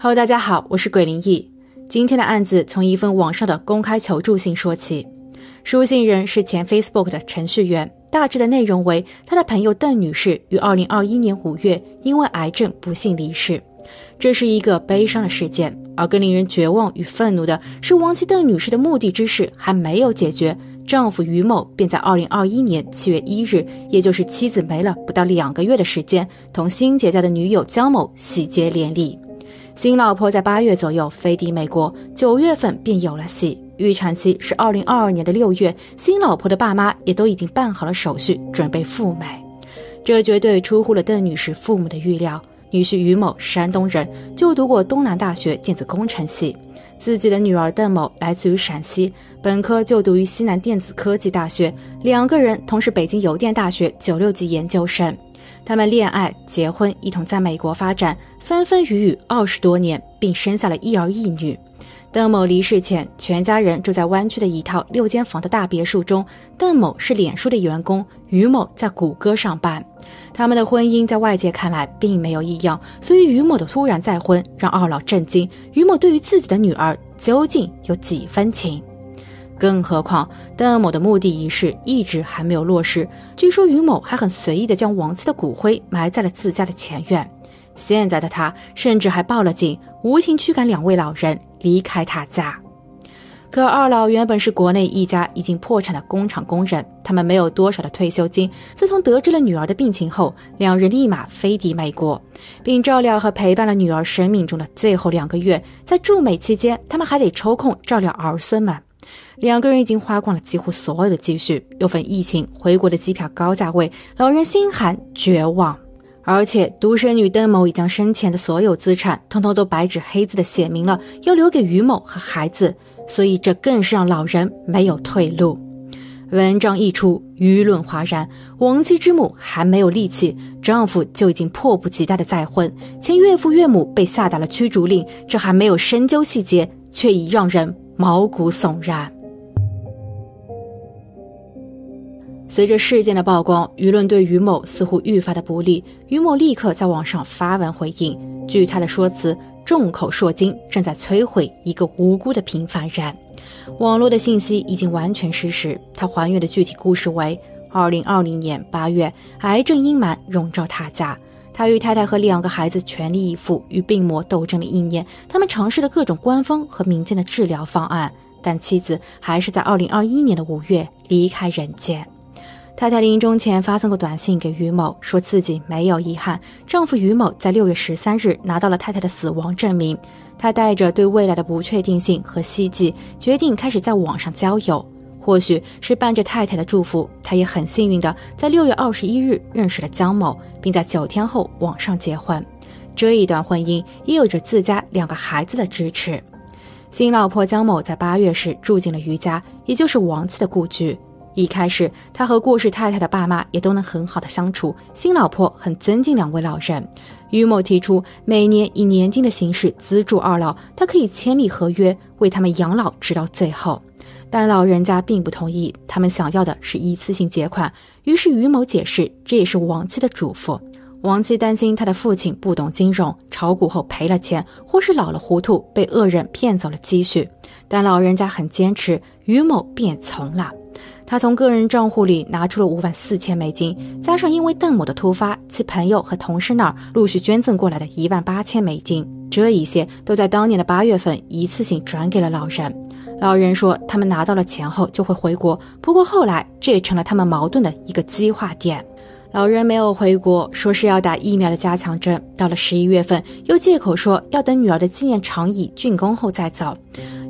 Hello，大家好，我是鬼灵异。今天的案子从一份网上的公开求助信说起。书信人是前 Facebook 的程序员，大致的内容为他的朋友邓女士于2021年5月因为癌症不幸离世，这是一个悲伤的事件。而更令人绝望与愤怒的是，亡妻邓女士的目的之事还没有解决，丈夫于某便在2021年7月1日，也就是妻子没了不到两个月的时间，同新结交的女友江某喜结连理。新老婆在八月左右飞抵美国，九月份便有了戏。预产期是二零二二年的六月，新老婆的爸妈也都已经办好了手续，准备赴美。这绝对出乎了邓女士父母的预料。女婿于某，山东人，就读过东南大学电子工程系；自己的女儿邓某来自于陕西，本科就读于西南电子科技大学，两个人同是北京邮电大学九六级研究生。他们恋爱、结婚，一同在美国发展，分分雨雨二十多年，并生下了一儿一女。邓某离世前，全家人住在湾区的一套六间房的大别墅中。邓某是脸书的员工，于某在谷歌上班。他们的婚姻在外界看来并没有异样，所以于某的突然再婚让二老震惊。于某对于自己的女儿究竟有几分情？更何况，邓某的墓地仪式一直还没有落实。据说于某还很随意地将亡妻的骨灰埋在了自家的前院。现在的他甚至还报了警，无情驱赶两位老人离开他家。可二老原本是国内一家已经破产的工厂工人，他们没有多少的退休金。自从得知了女儿的病情后，两人立马飞抵美国，并照料和陪伴了女儿生命中的最后两个月。在驻美期间，他们还得抽空照料儿孙们。两个人已经花光了几乎所有的积蓄，又逢疫情，回国的机票高价位，老人心寒绝望。而且独生女邓某已将生前的所有资产，通通都白纸黑字的写明了，要留给于某和孩子，所以这更是让老人没有退路。文章一出，舆论哗然，亡妻之母还没有力气，丈夫就已经迫不及待的再婚，前岳父岳母被下达了驱逐令，这还没有深究细节，却已让人毛骨悚然。随着事件的曝光，舆论对于某似乎愈发的不利。于某立刻在网上发文回应，据他的说辞，众口铄金，正在摧毁一个无辜的平凡人。网络的信息已经完全失实。他还原的具体故事为：二零二零年八月，癌症阴霾笼罩他家，他与太太和两个孩子全力以赴与病魔斗争了一年。他们尝试了各种官方和民间的治疗方案，但妻子还是在二零二一年的五月离开人间。太太临终前发送过短信给于某，说自己没有遗憾。丈夫于某在六月十三日拿到了太太的死亡证明。他带着对未来的不确定性和希冀，决定开始在网上交友。或许是伴着太太的祝福，他也很幸运的在六月二十一日认识了江某，并在九天后网上结婚。这一段婚姻也有着自家两个孩子的支持。新老婆江某在八月时住进了于家，也就是王妻的故居。一开始，他和过世太太的爸妈也都能很好的相处。新老婆很尊敬两位老人。于某提出每年以年金的形式资助二老，他可以签立合约为他们养老直到最后。但老人家并不同意，他们想要的是一次性结款。于是于某解释，这也是亡妻的嘱咐。亡妻担心他的父亲不懂金融，炒股后赔了钱，或是老了糊涂被恶人骗走了积蓄。但老人家很坚持，于某便从了。他从个人账户里拿出了五万四千美金，加上因为邓某的突发，其朋友和同事那儿陆续捐赠过来的一万八千美金，这一些都在当年的八月份一次性转给了老人。老人说，他们拿到了钱后就会回国，不过后来这也成了他们矛盾的一个激化点。老人没有回国，说是要打疫苗的加强针。到了十一月份，又借口说要等女儿的纪念长椅竣工后再走。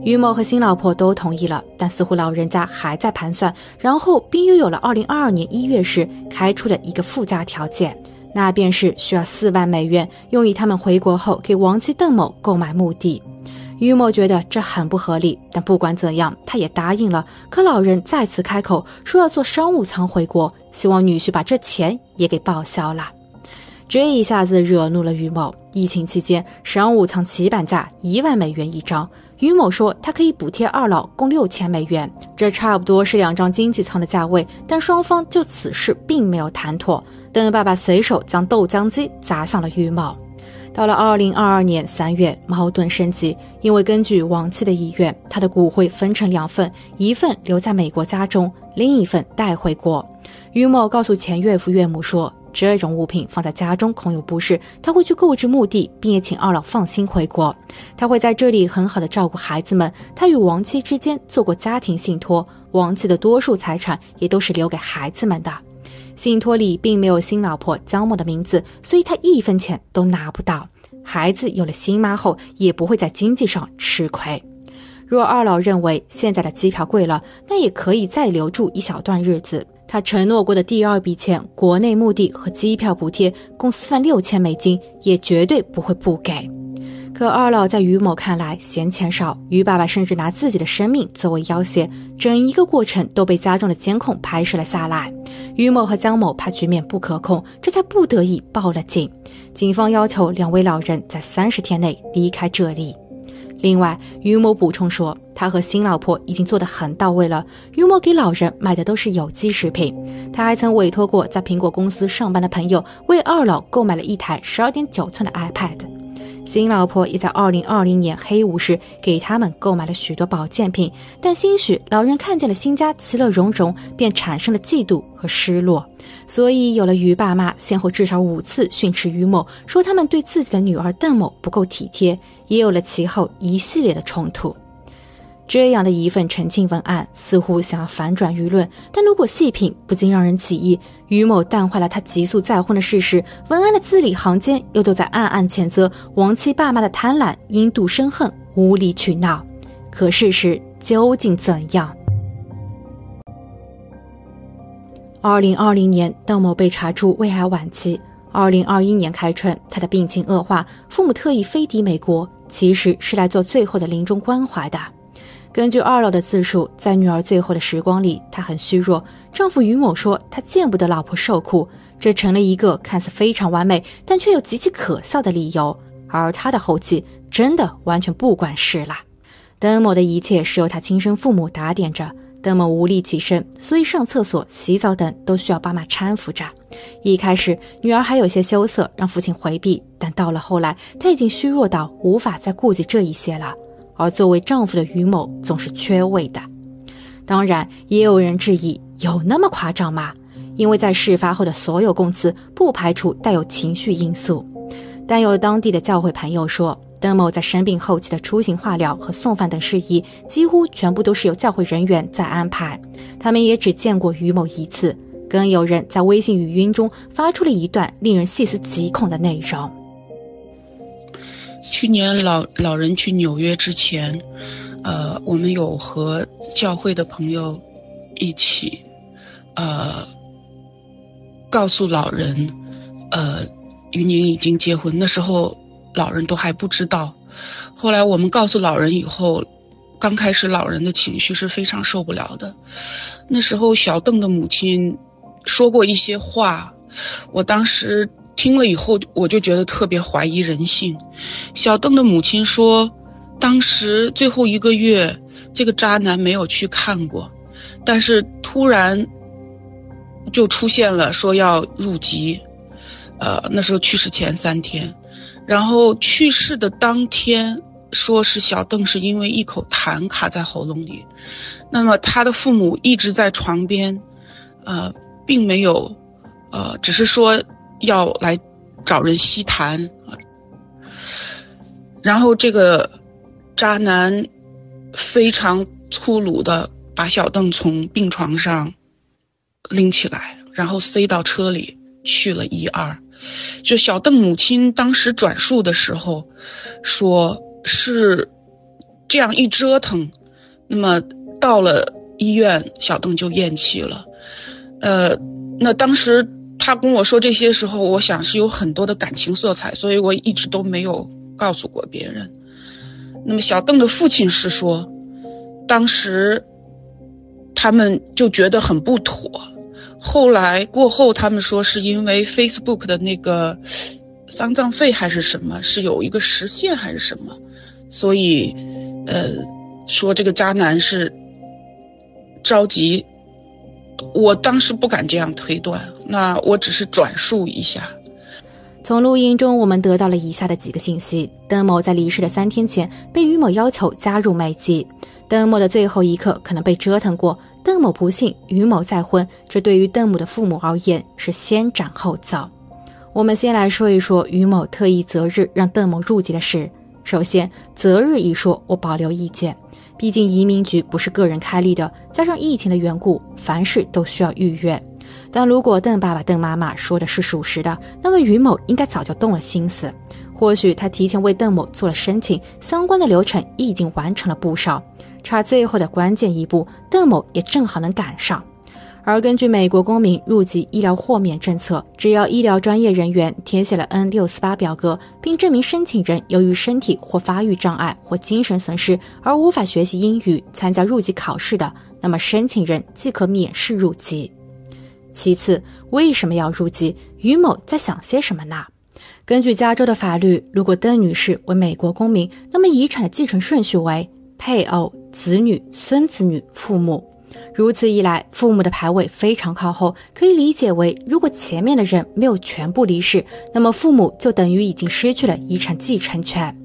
于某和新老婆都同意了，但似乎老人家还在盘算，然后并又有了二零二二年一月时开出的一个附加条件，那便是需要四万美元用于他们回国后给亡妻邓某购买墓地。于某觉得这很不合理，但不管怎样，他也答应了。可老人再次开口说要坐商务舱回国，希望女婿把这钱也给报销了。这一下子惹怒了于某。疫情期间，商务舱起板价一万美元一张。于某说，他可以补贴二老共六千美元，这差不多是两张经济舱的价位。但双方就此事并没有谈妥。邓爸爸随手将豆浆机砸向了于某。到了二零二二年三月，矛盾升级，因为根据亡妻的意愿，他的骨灰分成两份，一份留在美国家中，另一份带回国。于某告诉前岳父岳母说，这种物品放在家中恐有不适，他会去购置墓地，并也请二老放心回国，他会在这里很好的照顾孩子们。他与亡妻之间做过家庭信托，亡妻的多数财产也都是留给孩子们的。信托里并没有新老婆江某的名字，所以他一分钱都拿不到。孩子有了新妈后，也不会在经济上吃亏。若二老认为现在的机票贵了，那也可以再留住一小段日子。他承诺过的第二笔钱，国内墓地和机票补贴共四万六千美金，也绝对不会不给。可二老在于某看来嫌钱少，于爸爸甚至拿自己的生命作为要挟，整一个过程都被家中的监控拍摄了下来。于某和江某怕局面不可控，这才不得已报了警。警方要求两位老人在三十天内离开这里。另外，于某补充说，他和新老婆已经做得很到位了。于某给老人买的都是有机食品，他还曾委托过在苹果公司上班的朋友为二老购买了一台十二点九寸的 iPad。新老婆也在二零二零年黑五时给他们购买了许多保健品，但兴许老人看见了新家其乐融融，便产生了嫉妒和失落，所以有了于爸妈先后至少五次训斥于某，说他们对自己的女儿邓某不够体贴，也有了其后一系列的冲突。这样的一份澄清文案，似乎想要反转舆论，但如果细品，不禁让人起疑：于某淡化了他急速再婚的事实，文案的字里行间又都在暗暗谴责亡妻爸妈的贪婪、因妒、生恨、无理取闹。可事实究竟怎样？二零二零年，邓某被查出胃癌晚期。二零二一年开春，他的病情恶化，父母特意飞抵美国，其实是来做最后的临终关怀的。根据二老的自述，在女儿最后的时光里，她很虚弱。丈夫于某说，他见不得老婆受苦，这成了一个看似非常完美，但却又极其可笑的理由。而他的后继真的完全不管事了。邓某的一切是由他亲生父母打点着，邓某无力起身，所以上厕所、洗澡等都需要爸妈搀扶着。一开始，女儿还有些羞涩，让父亲回避，但到了后来，他已经虚弱到无法再顾及这一些了。而作为丈夫的于某总是缺位的，当然也有人质疑，有那么夸张吗？因为在事发后的所有供词不排除带有情绪因素，但有当地的教会朋友说，邓某在生病后期的出行、化疗和送饭等事宜，几乎全部都是由教会人员在安排，他们也只见过于某一次。更有人在微信语音中发出了一段令人细思极恐的内容。去年老老人去纽约之前，呃，我们有和教会的朋友一起，呃，告诉老人，呃，于宁已经结婚。那时候老人都还不知道。后来我们告诉老人以后，刚开始老人的情绪是非常受不了的。那时候小邓的母亲说过一些话，我当时。听了以后，我就觉得特别怀疑人性。小邓的母亲说，当时最后一个月，这个渣男没有去看过，但是突然就出现了，说要入籍。呃，那时候去世前三天，然后去世的当天，说是小邓是因为一口痰卡在喉咙里。那么他的父母一直在床边，呃，并没有，呃，只是说。要来找人吸痰，然后这个渣男非常粗鲁的把小邓从病床上拎起来，然后塞到车里去了一二。就小邓母亲当时转述的时候说，是这样一折腾，那么到了医院，小邓就咽气了。呃，那当时。他跟我说这些时候，我想是有很多的感情色彩，所以我一直都没有告诉过别人。那么小邓的父亲是说，当时他们就觉得很不妥，后来过后他们说是因为 Facebook 的那个丧葬费还是什么，是有一个实现还是什么，所以呃说这个渣男是着急。我当时不敢这样推断，那我只是转述一下。从录音中，我们得到了以下的几个信息：邓某在离世的三天前被于某要求加入美籍，邓某的最后一刻可能被折腾过。邓某不幸，于某再婚，这对于邓某的父母而言是先斩后奏。我们先来说一说于某特意择日让邓某入籍的事。首先，择日一说，我保留意见，毕竟移民局不是个人开立的，加上疫情的缘故，凡事都需要预约。但如果邓爸爸、邓妈妈说的是属实的，那么于某应该早就动了心思。或许他提前为邓某做了申请，相关的流程已经完成了不少，差最后的关键一步，邓某也正好能赶上。而根据美国公民入籍医疗豁免政策，只要医疗专业人员填写了 N 六四八表格，并证明申请人由于身体或发育障碍或精神损失而无法学习英语、参加入籍考试的，那么申请人即可免试入籍。其次，为什么要入籍？于某在想些什么呢？根据加州的法律，如果邓女士为美国公民，那么遗产的继承顺序为配偶、子女、孙子女、父母。如此一来，父母的排位非常靠后，可以理解为，如果前面的人没有全部离世，那么父母就等于已经失去了遗产继承权。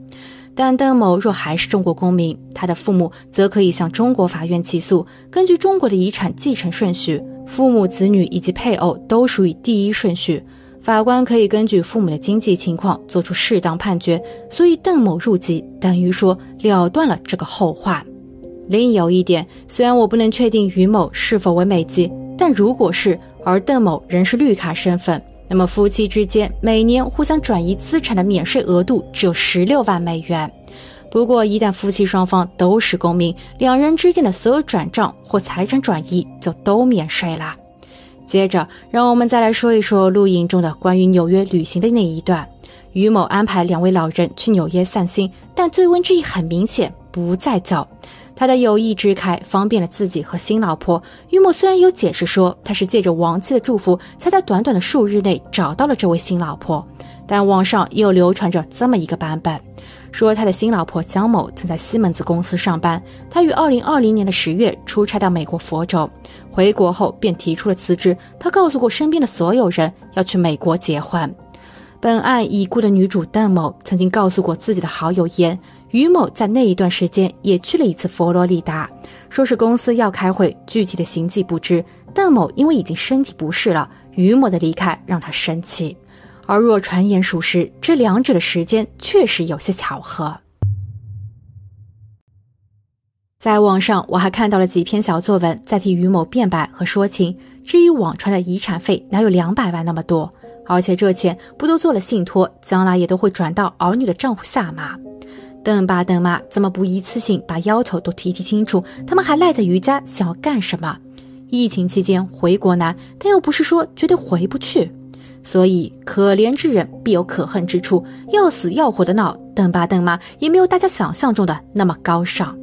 但邓某若还是中国公民，他的父母则可以向中国法院起诉。根据中国的遗产继承顺序。父母、子女以及配偶都属于第一顺序，法官可以根据父母的经济情况做出适当判决。所以邓某入籍等于说了断了这个后患。另有一点，虽然我不能确定于某是否为美籍，但如果是，而邓某仍是绿卡身份，那么夫妻之间每年互相转移资产的免税额度只有十六万美元。不过，一旦夫妻双方都是公民，两人之间的所有转账或财产转移就都免税了。接着，让我们再来说一说录音中的关于纽约旅行的那一段。于某安排两位老人去纽约散心，但醉翁之意很明显，不在酒。他的有意之开，方便了自己和新老婆。于某虽然有解释说他是借着亡妻的祝福，才在短短的数日内找到了这位新老婆，但网上也有流传着这么一个版本。说他的新老婆江某曾在西门子公司上班，他于二零二零年的十月出差到美国佛州，回国后便提出了辞职。他告诉过身边的所有人要去美国结婚。本案已故的女主邓某曾经告诉过自己的好友言，于某在那一段时间也去了一次佛罗里达，说是公司要开会，具体的行迹不知。邓某因为已经身体不适了，于某的离开让他生气。而若传言属实，这两者的时间确实有些巧合。在网上，我还看到了几篇小作文，在替于某辩白和说情。至于网传的遗产费，哪有两百万那么多？而且这钱不都做了信托，将来也都会转到儿女的账户下吗？邓爸邓妈怎么不一次性把要求都提提清楚？他们还赖在于家，想要干什么？疫情期间回国难，但又不是说绝对回不去。所以，可怜之人必有可恨之处，要死要活的闹，邓爸邓妈也没有大家想象中的那么高尚。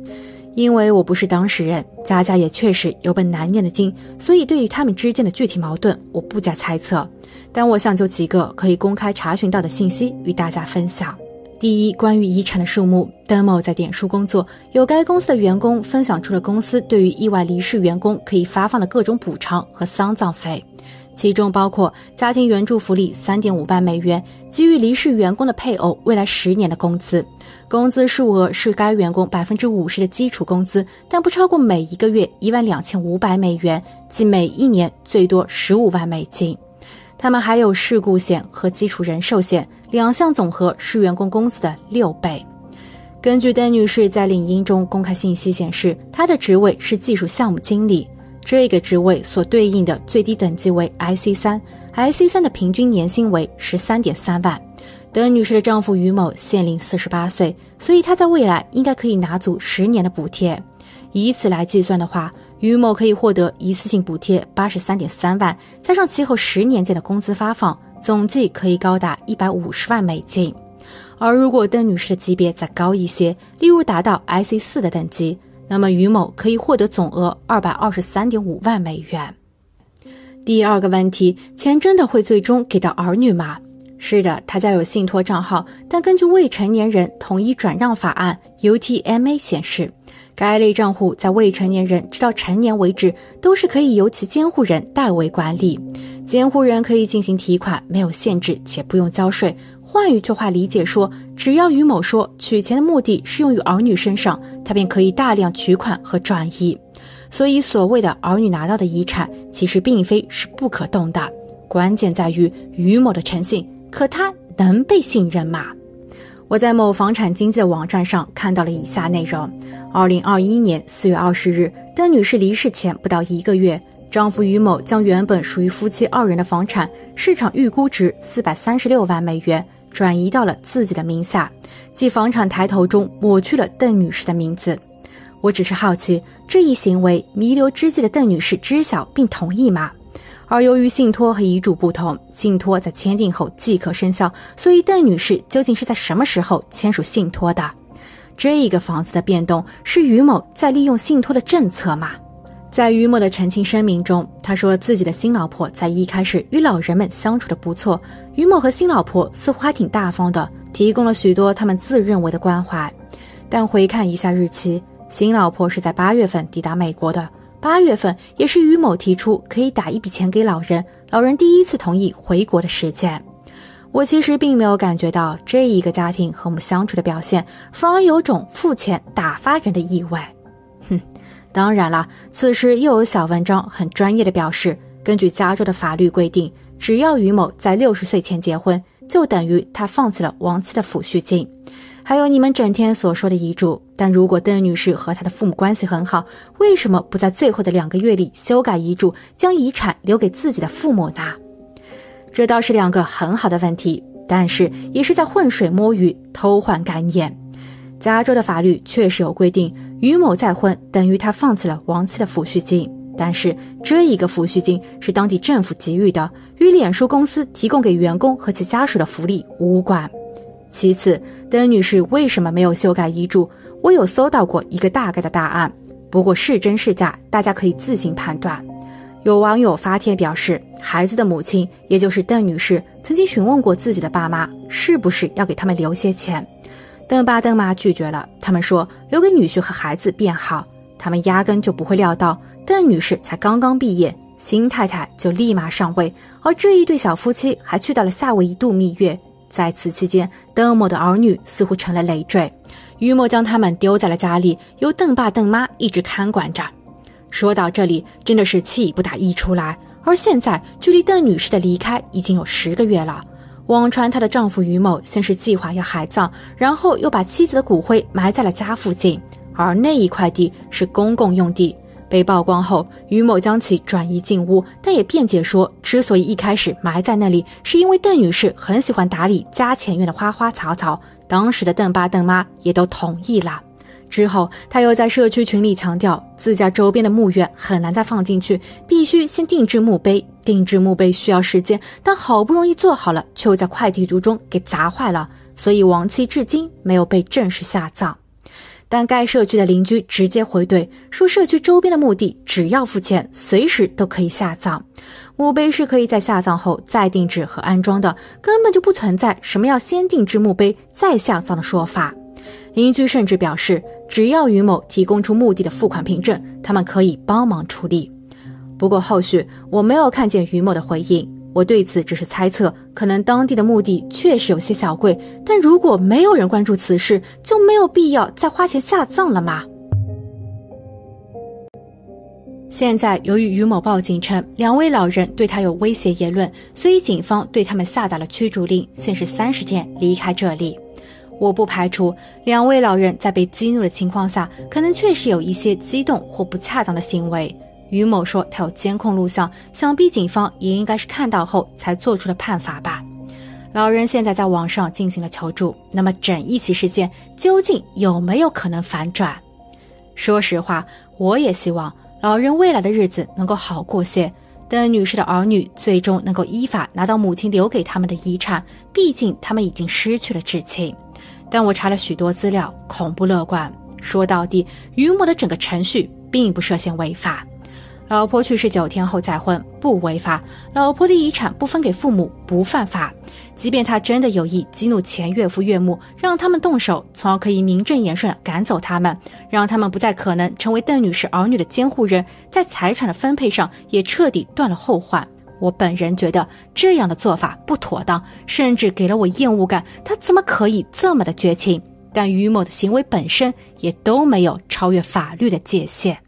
因为我不是当事人，家家也确实有本难念的经，所以对于他们之间的具体矛盾，我不加猜测。但我想就几个可以公开查询到的信息与大家分享。第一，关于遗产的数目，邓某在点数工作，有该公司的员工分享出了公司对于意外离世员工可以发放的各种补偿和丧葬费。其中包括家庭援助福利三点五万美元，给予离世员工的配偶未来十年的工资，工资数额是该员工百分之五十的基础工资，但不超过每一个月一万两千五百美元，即每一年最多十五万美金。他们还有事故险和基础人寿险，两项总和是员工工资的六倍。根据邓女士在领英中公开信息显示，她的职位是技术项目经理。这个职位所对应的最低等级为 IC 三，IC 三的平均年薪为十三点三万。邓女士的丈夫于某现龄四十八岁，所以他在未来应该可以拿足十年的补贴。以此来计算的话，于某可以获得一次性补贴八十三点三万，加上其后十年间的工资发放，总计可以高达一百五十万美金。而如果邓女士的级别再高一些，例如达到 IC 四的等级。那么于某可以获得总额二百二十三点五万美元。第二个问题，钱真的会最终给到儿女吗？是的，他家有信托账号，但根据未成年人统一转让法案 （UTMA） 显示，该类账户在未成年人直到成年为止都是可以由其监护人代为管理。监护人可以进行提款，没有限制且不用交税。换一句话理解说，只要于某说取钱的目的是用于儿女身上，他便可以大量取款和转移。所以，所谓的儿女拿到的遗产，其实并非是不可动的，关键在于于某的诚信。可他能被信任吗？我在某房产经纪的网站上看到了以下内容：二零二一年四月二十日，邓女士离世前不到一个月。丈夫于某将原本属于夫妻二人的房产市场预估值四百三十六万美元转移到了自己的名下，即房产抬头中抹去了邓女士的名字。我只是好奇，这一行为弥留之际的邓女士知晓并同意吗？而由于信托和遗嘱不同，信托在签订后即可生效，所以邓女士究竟是在什么时候签署信托的？这个房子的变动是于某在利用信托的政策吗？在于某的澄清声明中，他说自己的新老婆在一开始与老人们相处的不错。于某和新老婆似乎还挺大方的，提供了许多他们自认为的关怀。但回看一下日期，新老婆是在八月份抵达美国的，八月份也是于某提出可以打一笔钱给老人，老人第一次同意回国的时间。我其实并没有感觉到这一个家庭和睦相处的表现，反而有种付钱打发人的意味。当然了，此时又有小文章很专业的表示，根据加州的法律规定，只要于某在六十岁前结婚，就等于他放弃了亡妻的抚恤金。还有你们整天所说的遗嘱，但如果邓女士和她的父母关系很好，为什么不在最后的两个月里修改遗嘱，将遗产留给自己的父母呢？这倒是两个很好的问题，但是也是在浑水摸鱼、偷换概念。加州的法律确实有规定。于某再婚等于他放弃了亡妻的抚恤金，但是这一个抚恤金是当地政府给予的，与脸书公司提供给员工和其家属的福利无关。其次，邓女士为什么没有修改遗嘱？我有搜到过一个大概的答案，不过是真是假，大家可以自行判断。有网友发帖表示，孩子的母亲，也就是邓女士，曾经询问过自己的爸妈，是不是要给他们留些钱。邓爸邓妈拒绝了，他们说留给女婿和孩子便好。他们压根就不会料到邓女士才刚刚毕业，新太太就立马上位，而这一对小夫妻还去到了夏威夷度蜜月。在此期间，邓某的儿女似乎成了累赘，于某将他们丢在了家里，由邓爸邓妈一直看管着。说到这里，真的是气不打一处来。而现在，距离邓女士的离开已经有十个月了。网传她的丈夫于某先是计划要海葬，然后又把妻子的骨灰埋在了家附近，而那一块地是公共用地。被曝光后，于某将其转移进屋，但也辩解说，之所以一开始埋在那里，是因为邓女士很喜欢打理家前院的花花草草，当时的邓爸邓妈也都同意了。之后，他又在社区群里强调，自家周边的墓园很难再放进去，必须先定制墓碑。定制墓碑需要时间，但好不容易做好了，却又在快递途中给砸坏了，所以亡妻至今没有被正式下葬。但该社区的邻居直接回怼说，社区周边的墓地只要付钱，随时都可以下葬。墓碑是可以在下葬后再定制和安装的，根本就不存在什么要先定制墓碑再下葬的说法。邻居甚至表示，只要于某提供出墓地的付款凭证，他们可以帮忙处理。不过后续我没有看见于某的回应，我对此只是猜测，可能当地的墓地确实有些小贵。但如果没有人关注此事，就没有必要再花钱下葬了吗？现在由于于某报警称两位老人对他有威胁言论，所以警方对他们下达了驱逐令，限时三十天离开这里。我不排除两位老人在被激怒的情况下，可能确实有一些激动或不恰当的行为。于某说他有监控录像，想必警方也应该是看到后才做出的判罚吧。老人现在在网上进行了求助，那么整一起事件究竟有没有可能反转？说实话，我也希望老人未来的日子能够好过些，邓女士的儿女最终能够依法拿到母亲留给他们的遗产，毕竟他们已经失去了至亲。但我查了许多资料，恐不乐观。说到底，于某的整个程序并不涉嫌违法。老婆去世九天后再婚不违法，老婆的遗产不分给父母不犯法。即便他真的有意激怒前岳父岳母，让他们动手，从而可以名正言顺地赶走他们，让他们不再可能成为邓女士儿女的监护人，在财产的分配上也彻底断了后患。我本人觉得这样的做法不妥当，甚至给了我厌恶感。他怎么可以这么的绝情？但于某的行为本身也都没有超越法律的界限。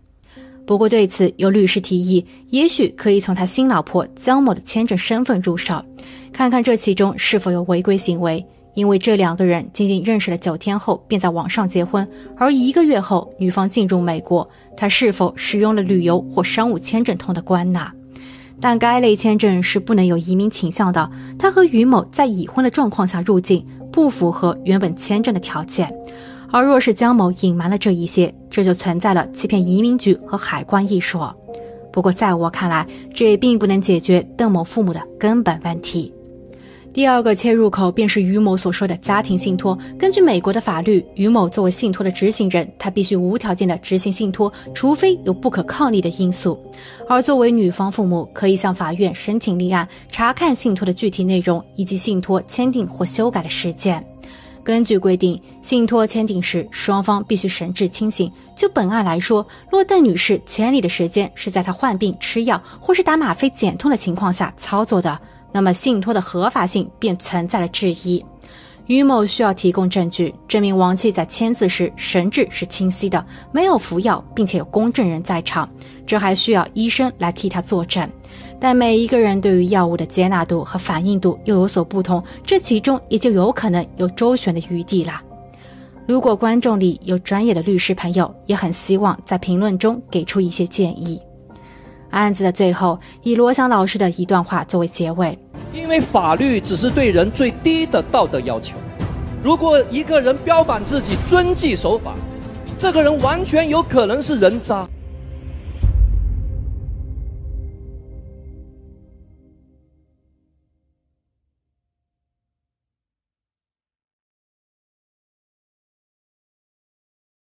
不过对此，有律师提议，也许可以从他新老婆江某的签证身份入手，看看这其中是否有违规行为。因为这两个人仅仅认识了九天后便在网上结婚，而一个月后女方进入美国，他是否使用了旅游或商务签证通的关呢？但该类签证是不能有移民倾向的。他和于某在已婚的状况下入境，不符合原本签证的条件。而若是江某隐瞒了这一些，这就存在了欺骗移民局和海关一说。不过，在我看来，这也并不能解决邓某父母的根本问题。第二个切入口便是于某所说的家庭信托。根据美国的法律，于某作为信托的执行人，他必须无条件的执行信托，除非有不可抗力的因素。而作为女方父母，可以向法院申请立案，查看信托的具体内容以及信托签订或修改的时间。根据规定，信托签订时，双方必须神志清醒。就本案来说，若邓女士签立的时间是在她患病吃药或是打吗啡减痛的情况下操作的，那么信托的合法性便存在了质疑。于某需要提供证据，证明王妻在签字时神志是清晰的，没有服药，并且有公证人在场。这还需要医生来替他作证。但每一个人对于药物的接纳度和反应度又有所不同，这其中也就有可能有周旋的余地啦。如果观众里有专业的律师朋友，也很希望在评论中给出一些建议。案子的最后，以罗翔老师的一段话作为结尾：因为法律只是对人最低的道德要求。如果一个人标榜自己遵纪守法，这个人完全有可能是人渣。